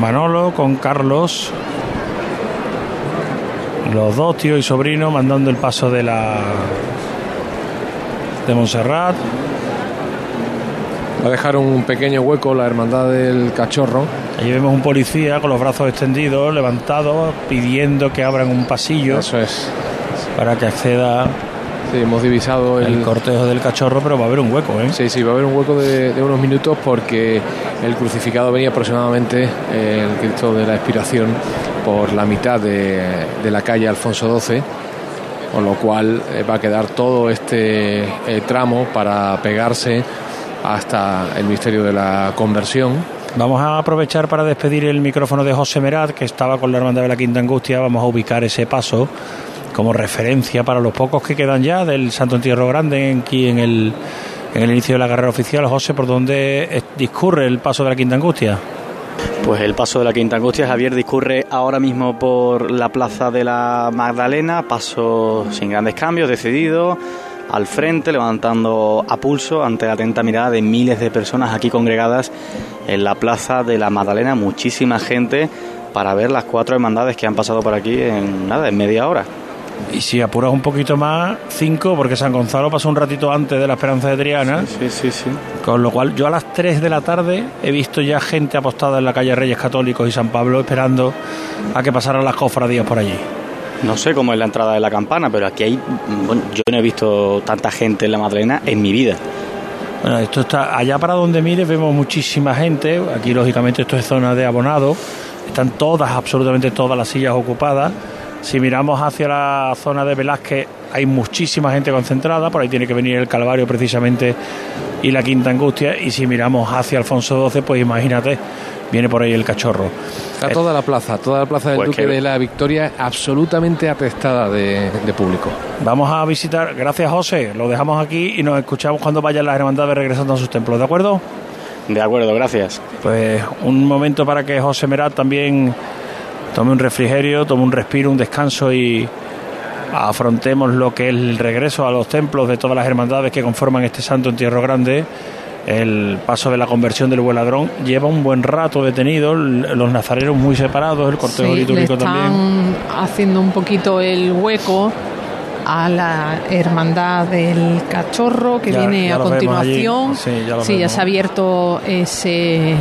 Manolo con Carlos, los dos tíos y sobrino mandando el paso de la de Montserrat. Va a dejar un pequeño hueco la hermandad del cachorro. Allí vemos un policía con los brazos extendidos, levantados, pidiendo que abran un pasillo. Eso es. Para que acceda. Sí, hemos divisado el, cortejo del cachorro, pero va a haber un hueco, ¿eh? Sí, sí, va a haber un hueco de, unos minutos porque el crucificado venía aproximadamente, eh, el Cristo de la Expiración, por la mitad de, de la calle Alfonso XII con lo cual eh, va a quedar todo este eh, tramo para pegarse hasta el misterio de la conversión. Vamos a aprovechar para despedir el micrófono de José Merat, que estaba con la Hermandad de la Quinta Angustia. Vamos a ubicar ese paso como referencia para los pocos que quedan ya del Santo Entierro Grande aquí en el, en el inicio de la carrera oficial. José, ¿por dónde discurre el paso de la Quinta Angustia? Pues el paso de la Quinta Angustia, Javier, discurre ahora mismo por la Plaza de la Magdalena, paso sin grandes cambios, decidido, al frente, levantando a pulso ante la atenta mirada de miles de personas aquí congregadas en la Plaza de la Magdalena, muchísima gente para ver las cuatro hermandades que han pasado por aquí en nada, en media hora. Y si apuras un poquito más, 5, porque San Gonzalo pasó un ratito antes de la Esperanza de Triana. Sí, sí, sí. Con lo cual, yo a las 3 de la tarde he visto ya gente apostada en la calle Reyes Católicos y San Pablo esperando a que pasaran las cofradías por allí. No sé cómo es la entrada de la campana, pero aquí hay. Bueno, yo no he visto tanta gente en la Madalena en mi vida. Bueno, esto está allá para donde mires, vemos muchísima gente. Aquí, lógicamente, esto es zona de abonado. Están todas, absolutamente todas las sillas ocupadas. Si miramos hacia la zona de Velázquez, hay muchísima gente concentrada, por ahí tiene que venir el Calvario precisamente y la Quinta Angustia, y si miramos hacia Alfonso XII, pues imagínate, viene por ahí el cachorro. Está toda la plaza, toda la plaza del Pues Duque que- de la Victoria absolutamente atestada de, de público. Vamos a visitar, gracias José, lo dejamos aquí y nos escuchamos cuando vayan las hermandades regresando a sus templos, ¿de acuerdo? De acuerdo, gracias. Pues un momento para que José Merat también tome un refrigerio, tome un respiro, un descanso y afrontemos lo que es el regreso a los templos de todas las hermandades que conforman este santo entierro grande. El paso de la conversión del buen ladrón lleva un buen rato detenido, los nazarenos muy separados, el cortejo Sí, le litúrgico están también. haciendo un poquito el hueco a la hermandad del cachorro que Ya- viene ya a continuación. Sí, ya se ha abierto ese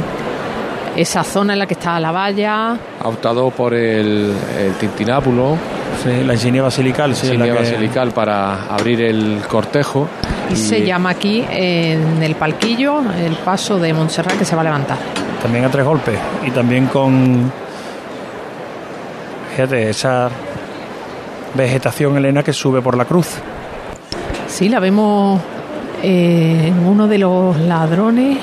esa zona en la que está la valla. Ha optado por el, el tintinápulo, Sí, la insignia basilical, sí, insignia la que- basilical para abrir el cortejo. Y se llama aquí en el palquillo el paso de Montserrat que se va a levantar. También a tres golpes y también con. Fíjate, esa vegetación, Elena, que sube por la cruz. Sí, la vemos eh, en uno de los ladrones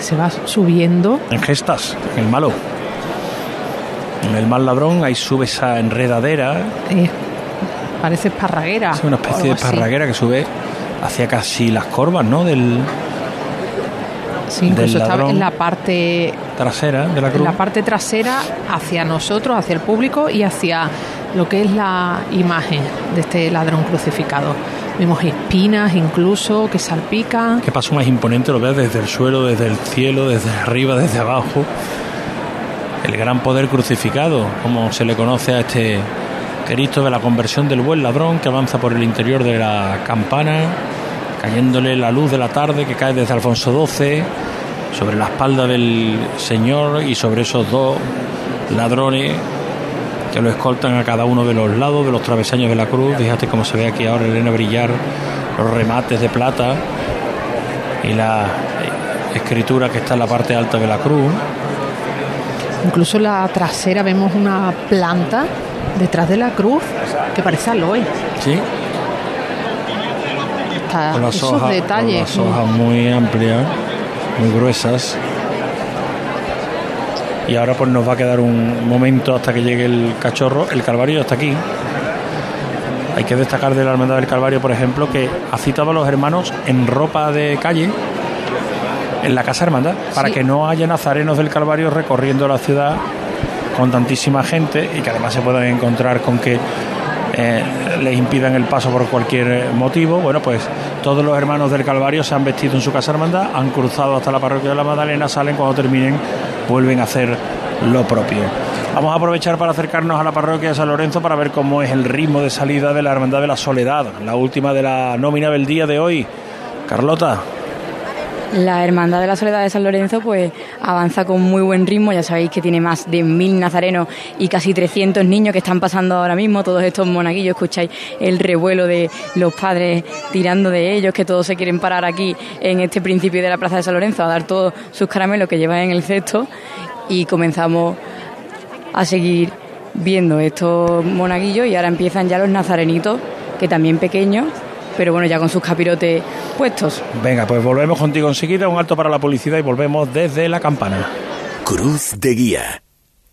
se va subiendo. En gestas, en el malo. En el mal ladrón, ahí sube esa enredadera, eh, parece esparraguera. es una especie de algo así. parraguera que sube hacia casi las corvas, ¿no? Del Sí, incluso ladrón. en la parte trasera de la en cruz. la parte trasera hacia nosotros, hacia el público y hacia lo que es la imagen de este ladrón crucificado. Vemos espinas incluso que salpican. Qué paso más imponente lo ves desde el suelo, desde el cielo, desde arriba, desde abajo. El gran poder crucificado, como se le conoce a este Cristo de la conversión del buen ladrón que avanza por el interior de la campana, cayéndole la luz de la tarde que cae desde Alfonso XII sobre la espalda del Señor y sobre esos dos ladrones que lo escoltan a cada uno de los lados de los travesaños de la cruz. Fíjate cómo se ve aquí ahora Elena brillar los remates de plata y la escritura que está en la parte alta de la cruz. Incluso en la trasera vemos una planta detrás de la cruz que parece aloe. Sí, Está- con las esos hojas, con detalles. las hojas muy amplias, muy gruesas. Y ahora pues nos va a quedar un momento hasta que llegue el cachorro. El Calvario está aquí. Hay que destacar de la Hermandad del Calvario, por ejemplo, que ha citado a los hermanos en ropa de calle en la Casa Hermandad, para Sí. que no haya nazarenos del Calvario recorriendo la ciudad con tantísima gente y que además se puedan encontrar con que eh, les impidan el paso por cualquier motivo. Bueno, pues todos los hermanos del Calvario se han vestido en su casa hermandad, han cruzado hasta la parroquia de la Magdalena, salen cuando terminen, vuelven a hacer lo propio. Vamos a aprovechar para acercarnos a la parroquia de San Lorenzo para ver cómo es el ritmo de salida de la Hermandad de la Soledad, la última de la nómina del día de hoy. Carlota, La Hermandad de la Soledad de San Lorenzo pues avanza con muy buen ritmo, ya sabéis que tiene más de mil nazarenos y casi 300 niños que están pasando ahora mismo, todos estos monaguillos, escucháis el revuelo de los padres tirando de ellos, que todos se quieren parar aquí en este principio de la Plaza de San Lorenzo a dar todos sus caramelos que llevan en el cesto. Y comenzamos a seguir viendo estos monaguillos y ahora empiezan ya los nazarenitos, que también pequeños, pero bueno, ya con sus capirotes puestos. venga, pues volvemos contigo enseguida, un alto para la publicidad y volvemos desde la campana. Cruz de Guía.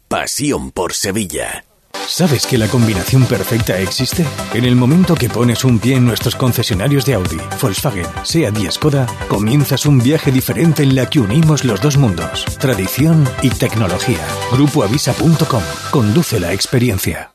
Pasión por Sevilla. ¿Sabes que la combinación perfecta existe? En el momento que pones un pie en nuestros concesionarios de Audi, Volkswagen, SEAT y Skoda, comienzas un viaje diferente en la que unimos los dos mundos, tradición y tecnología. Grupoavisa.com. Conduce la experiencia.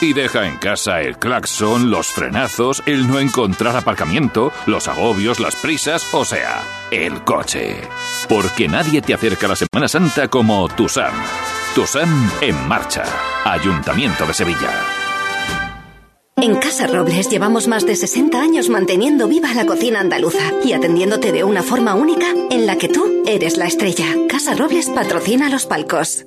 Y deja en casa el claxon, los frenazos, el no encontrar aparcamiento, los agobios, las prisas, o sea, el coche. Porque nadie te acerca a la Semana Santa como Tusam. Tusam en marcha. Ayuntamiento de Sevilla. En Casa Robles llevamos más de 60 años manteniendo viva la cocina andaluza y atendiéndote de una forma única en la que tú eres la estrella. Casa Robles patrocina los palcos.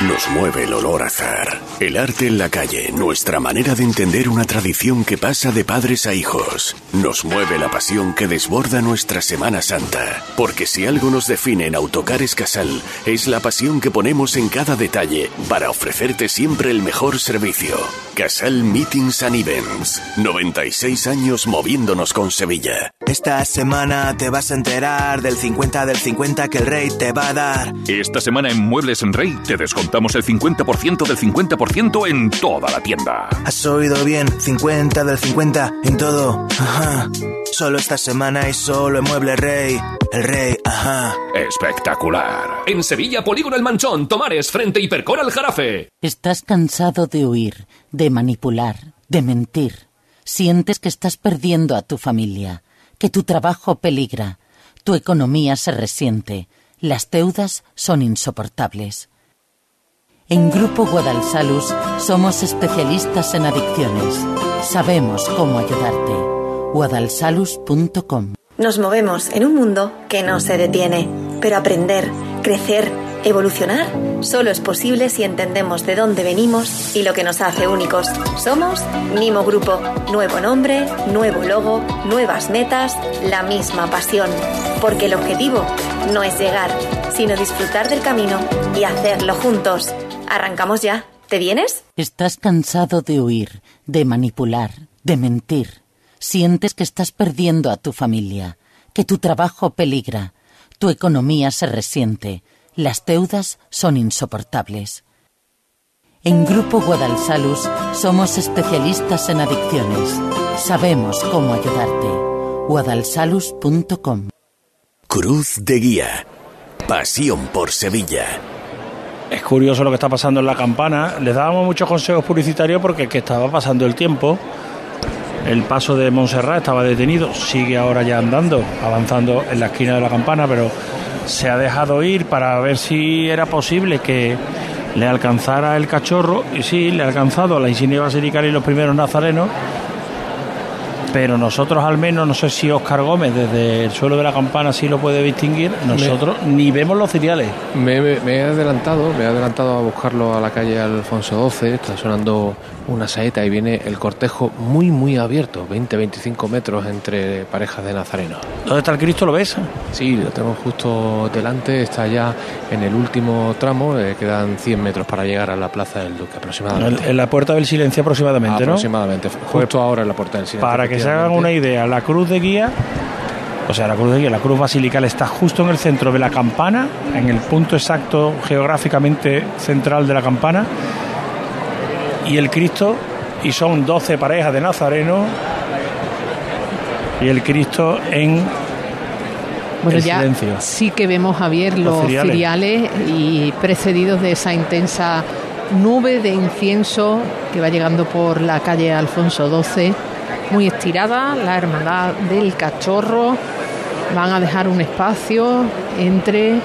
Nos mueve el olor a azar, el arte en la calle, nuestra manera de entender una tradición que pasa de padres a hijos. Nos mueve la pasión que desborda nuestra Semana Santa, porque si algo nos define en Autocares Casal, es la pasión que ponemos en cada detalle para ofrecerte siempre el mejor servicio. Casal Meetings and Events, 96 años moviéndonos con Sevilla. Esta semana te vas a enterar del 50 del 50 que el rey te va a dar. Esta semana en Muebles en Rey te descontamos el 50% del 50% en toda la tienda. Has oído bien, 50 del 50 en todo. Ajá. Solo esta semana y solo en Mueble Rey. El rey, ajá. Espectacular. En Sevilla, Polígono El Manchón, Tomares, frente Hipercor al Jarafe. Estás cansado de huir, de manipular, de mentir. Sientes que estás perdiendo a tu familia, que tu trabajo peligra, tu economía se resiente, las deudas son insoportables. En Grupo Guadalsalus somos especialistas en adicciones. Sabemos cómo ayudarte. guadalsalus.com Nos movemos en un mundo que no se detiene, pero aprender, crecer, evolucionar solo es posible si entendemos de dónde venimos y lo que nos hace únicos. Somos Mimo Grupo. Nuevo nombre, nuevo logo, nuevas metas, la misma pasión. Porque el objetivo no es llegar, sino disfrutar del camino y hacerlo juntos. Arrancamos ya. ¿Te vienes? Estás cansado de huir, de manipular, de mentir. Sientes que estás perdiendo a tu familia, que tu trabajo peligra, tu economía se resiente, las deudas son insoportables. En Grupo Guadalsalus somos especialistas en adicciones. Sabemos cómo ayudarte. guadalsalus.com Cruz de Guía. Pasión por Sevilla. Es curioso lo que está pasando en la campana. Les dábamos muchos consejos publicitarios porque que estaba pasando el tiempo. El paso de Montserrat estaba detenido, sigue ahora ya andando, avanzando en la esquina de la campana, pero se ha dejado ir para ver si era posible que le alcanzara el cachorro. Y sí, le ha alcanzado a la insignia basilical y los primeros nazarenos. Pero nosotros al menos, no sé si Oscar Gómez desde el suelo de la campana sí lo puede distinguir, nosotros ni vemos los cereales. Me, me- me he adelantado, me he adelantado a buscarlo a la calle Alfonso XII, está sonando una saeta y viene el cortejo muy muy abierto, 20-25 metros entre parejas de nazarenos. ¿Dónde está el Cristo? ¿Lo ves? Sí, lo tengo justo delante, está ya en el último tramo, eh, quedan 100 metros para llegar a la Plaza del Duque aproximadamente. En, en la puerta del silencio aproximadamente, ¿no? Aproximadamente, justo ahora en la puerta del silencio. Para que se hagan una idea, la cruz de guía, o sea, la cruz de guía, la cruz basilical está justo en el centro de la campana, en el punto exacto geográficamente central de la campana, y el Cristo, y son 12 parejas de Nazareno, y el Cristo en Bueno, ya silencio. sí que vemos, Javier, Los los y precedidos de esa intensa nube de incienso que va llegando por la calle Alfonso XII, muy estirada, la hermandad del cachorro, van a dejar un espacio entre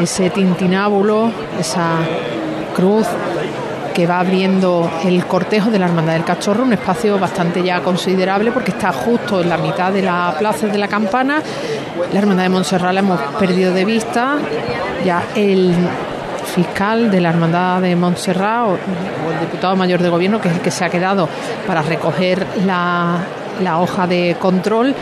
ese tintinábulo, esa cruz que va abriendo el cortejo de la Hermandad del Cachorro, un espacio bastante ya considerable porque está justo en la mitad de la plaza de la campana. La Hermandad de Montserrat la hemos perdido de vista. Ya el fiscal de la Hermandad de Montserrat o, el diputado mayor de gobierno, que es el que se ha quedado para recoger la, hoja de control,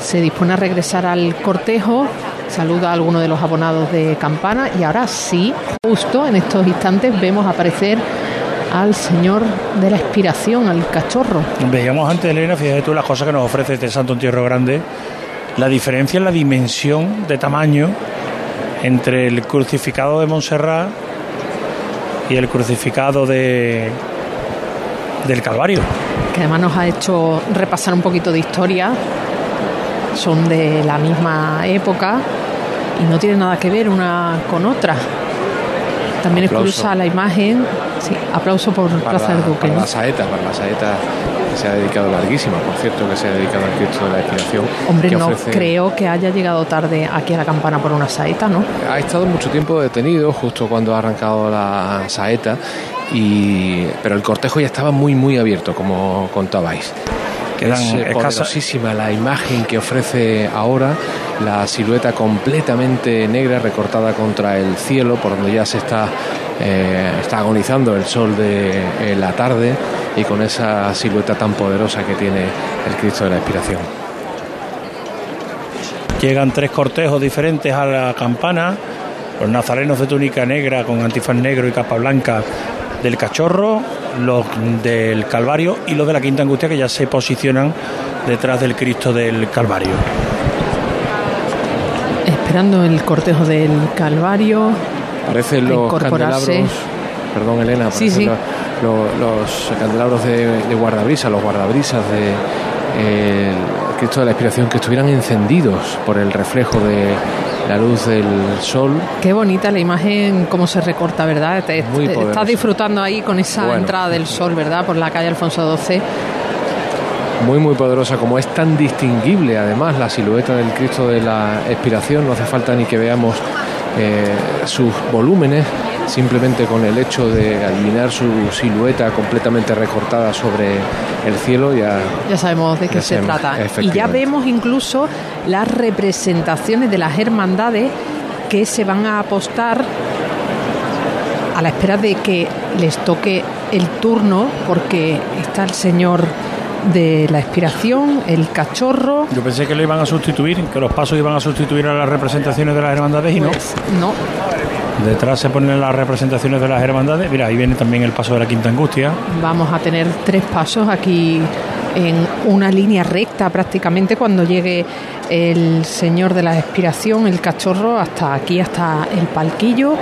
se dispone a regresar al cortejo saluda a alguno de los abonados de campana y ahora sí, justo en estos instantes vemos aparecer al señor de la expiración, al cachorro. Veíamos antes, Elena, fíjate tú las cosas que nos ofrece este Santo Entierro Grande, la diferencia en la dimensión de tamaño entre el crucificado de Montserrat y el crucificado de del Calvario. Que además nos ha hecho repasar un poquito de historia. Son de la misma época y no tiene nada que ver una con otra. También es curiosa la imagen. Sí, aplauso por Plaza del Duque. Para la saeta, para la saeta se ha dedicado larguísima, por cierto, que se ha dedicado al Cristo de la Expiración. Hombre, no creo que haya llegado tarde aquí a la campana por una saeta, ¿no? Ha estado mucho tiempo detenido, justo cuando ha arrancado la saeta, y... pero el cortejo ya estaba muy, muy abierto, como contabais. es poderosísima la imagen que ofrece ahora la silueta completamente negra recortada contra el cielo, por donde ya se está, eh, está agonizando el sol de eh, la tarde y con esa silueta tan poderosa que tiene el Cristo de la Expiración. Llegan tres cortejos diferentes a la campana, los nazarenos de túnica negra con antifaz negro y capa blanca del cachorro, los del Calvario y los de la Quinta Angustia que ya se posicionan detrás del Cristo del Calvario esperando el cortejo del Calvario. Parecen los candelabros, perdón Elena, parecen Los, candelabros de, guardabrisa, los guardabrisas de eh, Cristo de la Inspiración que estuvieran encendidos por el reflejo de la luz del sol. Qué bonita la imagen, cómo se recorta, ¿verdad? estás disfrutando ahí con esa entrada del sol, ¿verdad? Por la calle Alfonso XII muy muy poderosa, como es tan distinguible además la silueta del Cristo de la Expiración, no hace falta ni que veamos eh, sus volúmenes, simplemente con el hecho de adivinar su silueta completamente recortada sobre el cielo ya, ya sabemos de qué se trata. Y ya vemos incluso las representaciones de las hermandades que se van a apostar a la espera de que les toque el turno, porque está el señor de la expiración, el cachorro. Yo pensé que lo iban a sustituir, que los pasos iban a sustituir a las representaciones de las hermandades y no. Pues, no. Detrás se ponen las representaciones de las hermandades. Mira, ahí viene también el paso de la Quinta Angustia. Vamos a tener tres pasos aquí en una línea recta prácticamente cuando llegue el Señor de la Expiración, el cachorro, hasta aquí, hasta el palquillo.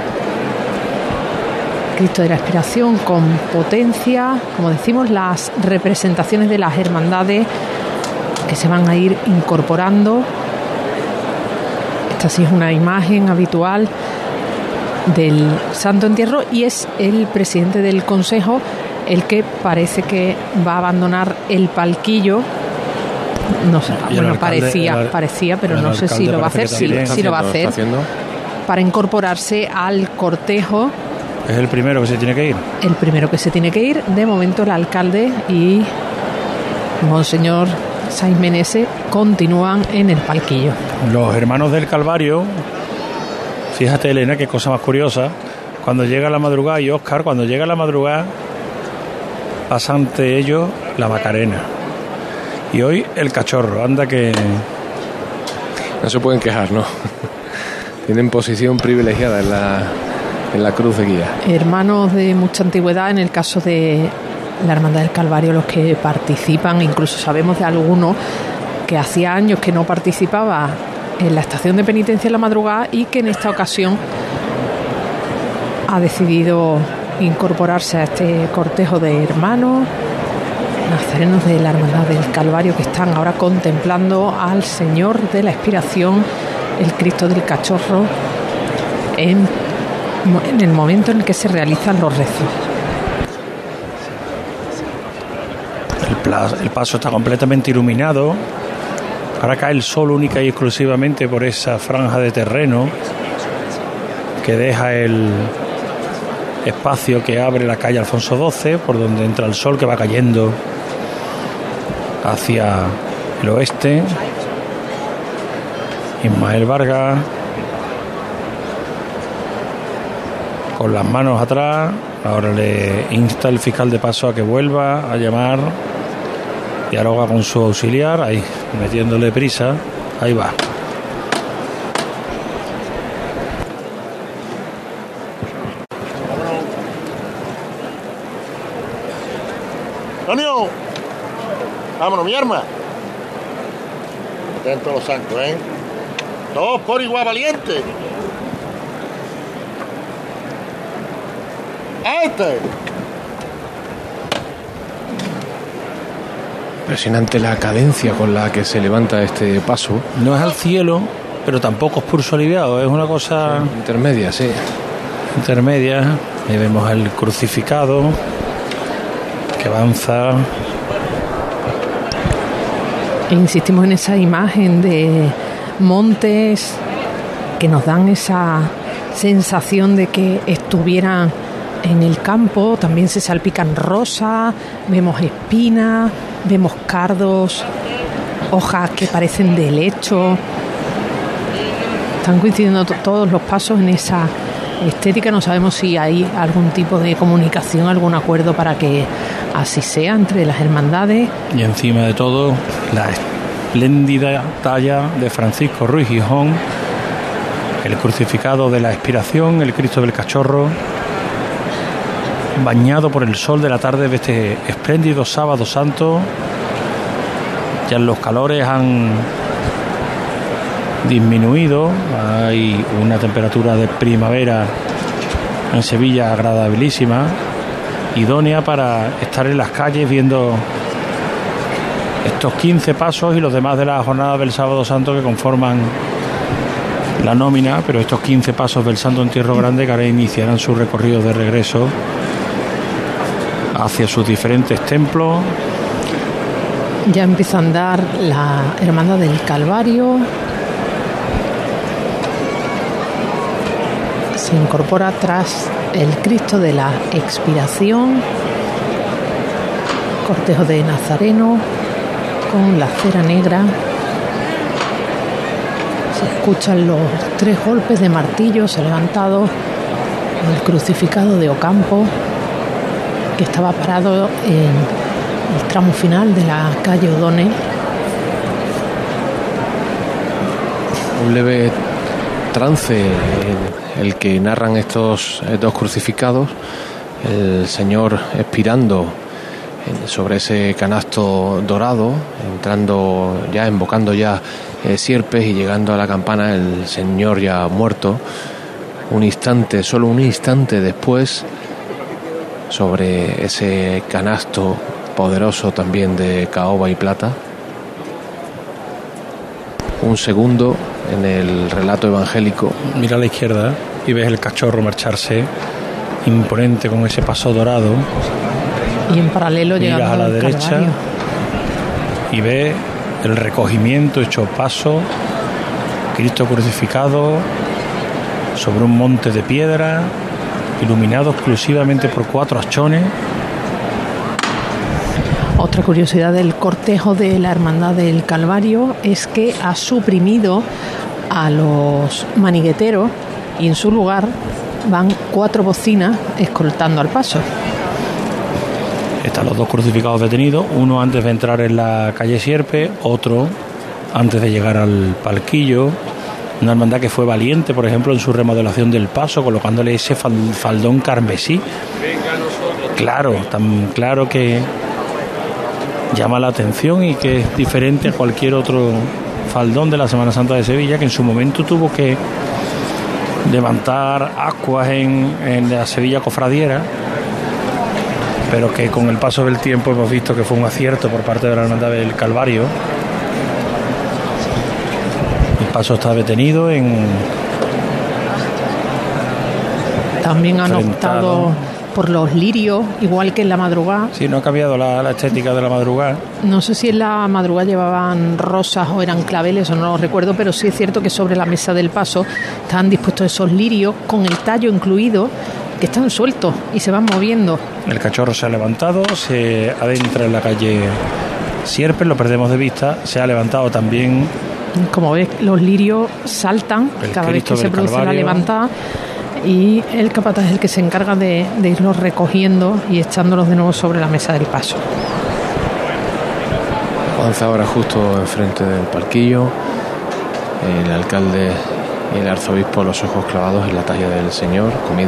Cristo de la Expiración con potencia, como decimos, las representaciones de las hermandades que se van a ir incorporando. Esta sí es una imagen habitual del Santo Entierro y es el presidente del Consejo el que parece que va a abandonar el palquillo. No sé, bueno, parecía, parecía, pero no sé si lo va a hacer. Sí, sí lo va a hacer para incorporarse al cortejo es el primero que se tiene que ir. El primero que se tiene que ir, de momento el alcalde y Monseñor Sainz Menese continúan en el palquillo. Los hermanos del Calvario, fíjate Elena, qué cosa más curiosa, cuando llega la madrugada y Oscar, cuando llega la madrugada, pasa ante ellos la Macarena. Y hoy el cachorro, anda que... No se pueden quejar, ¿no? Tienen posición privilegiada en la, en la cruz de guía. Hermanos de mucha antigüedad, en el caso de la Hermandad del Calvario, los que participan, incluso sabemos de alguno que hacía años que no participaba en la estación de penitencia en la madrugada y que en esta ocasión ha decidido incorporarse a este cortejo de hermanos nazarenos de la Hermandad del Calvario que están ahora contemplando al Señor de la Expiración, el Cristo del Cachorro, en en el momento en el que se realizan los rezos. El, paso está completamente iluminado Ahora cae el sol única y exclusivamente por esa franja de terreno que deja el espacio que abre la calle Alfonso XII, por donde entra el sol que va cayendo hacia el oeste. Ismael Vargas con las manos atrás. Ahora le insta el fiscal de paso a que vuelva a llamar. Dialoga con su auxiliar, ahí, metiéndole prisa. Ahí va. Antonio, vámonos, mi arma. Atento a los santos, ¿eh? Todos por igual valiente. Este. Impresionante la cadencia con la que se levanta este paso. No es al cielo, pero tampoco es pulso aliviado, es una cosa... intermedia, sí. Intermedia. Ahí vemos el crucificado que avanza. E insistimos en esa imagen de montes que nos dan esa sensación de que estuvieran en el campo, también se salpican rosas, vemos espinas, vemos cardos, hojas que parecen de lecho. Están coincidiendo todos los pasos en esa estética. No sabemos si hay algún tipo de comunicación, algún acuerdo para que así sea entre las hermandades. Y encima de todo, la espléndida talla de Francisco Ruiz Gijón, el crucificado de la expiración, el Cristo del Cachorro, bañado por el sol de la tarde de este espléndido sábado santo. Ya los calores han disminuido, hay una temperatura de primavera en Sevilla agradabilísima, idónea para estar en las calles viendo estos 15 pasos y los demás de la jornada del sábado santo que conforman la nómina, pero estos 15 pasos del Santo Entierro Grande que ahora iniciarán su recorrido de regreso hacia sus diferentes templos. Ya empieza a andar la Hermandad del Calvario. Se incorpora tras el Cristo de la Expiración. Cortejo de Nazareno con la cera negra. Se escuchan los tres golpes de martillo, se ha levantado el crucificado de Ocampo que estaba parado en el tramo final de la calle O'Donnell. Un leve trance el, que narran estos dos crucificados, el Señor expirando sobre ese canasto dorado, entrando ya, invocando ya eh, sierpes y llegando a la campana, el Señor ya muerto. Un instante, solo un instante después, sobre ese canasto poderoso también de caoba y plata. Un segundo en el relato evangélico. Mira a la izquierda y ves el cachorro marcharse imponente con ese paso dorado. Y en paralelo Miras a la derecha Calvario. y ves el recogimiento hecho paso, Cristo crucificado sobre un monte de piedra, iluminado exclusivamente por cuatro achones. Otra curiosidad del cortejo de la Hermandad del Calvario es que ha suprimido a los manigueteros y en su lugar van cuatro bocinas escoltando al paso. Están los dos crucificados detenidos, uno antes de entrar en la calle Sierpe, otro antes de llegar al palquillo. Una hermandad que fue valiente, por ejemplo, en su remodelación del paso, colocándole ese fal- faldón carmesí. Claro, tan claro que llama la atención y que es diferente a cualquier otro faldón de la Semana Santa de Sevilla, que en su momento tuvo que levantar en, en la Sevilla cofradiera, pero que con el paso del tiempo hemos visto que fue un acierto por parte de la Hermandad del Calvario. Paso está detenido en También han Enfrentado. optado por los lirios, igual que en la madrugada. Sí, no ha cambiado la, la estética de la madrugada. No sé si en la madrugada llevaban rosas o eran claveles, o no lo recuerdo, pero sí es cierto que sobre la mesa del paso estaban dispuestos esos lirios con el tallo incluido que están sueltos y se van moviendo. El cachorro se ha levantado, se adentra en la calle Sierpes, lo perdemos de vista, se ha levantado también. Como ves, los lirios saltan El cada vez que se produce la levantada y el capataz es el que se encarga de, de irlos recogiendo y echándolos de nuevo sobre la mesa del paso. Avanza ahora justo enfrente del palquillo. El alcalde y el arzobispo, los ojos clavados en la talla del Señor. Comienza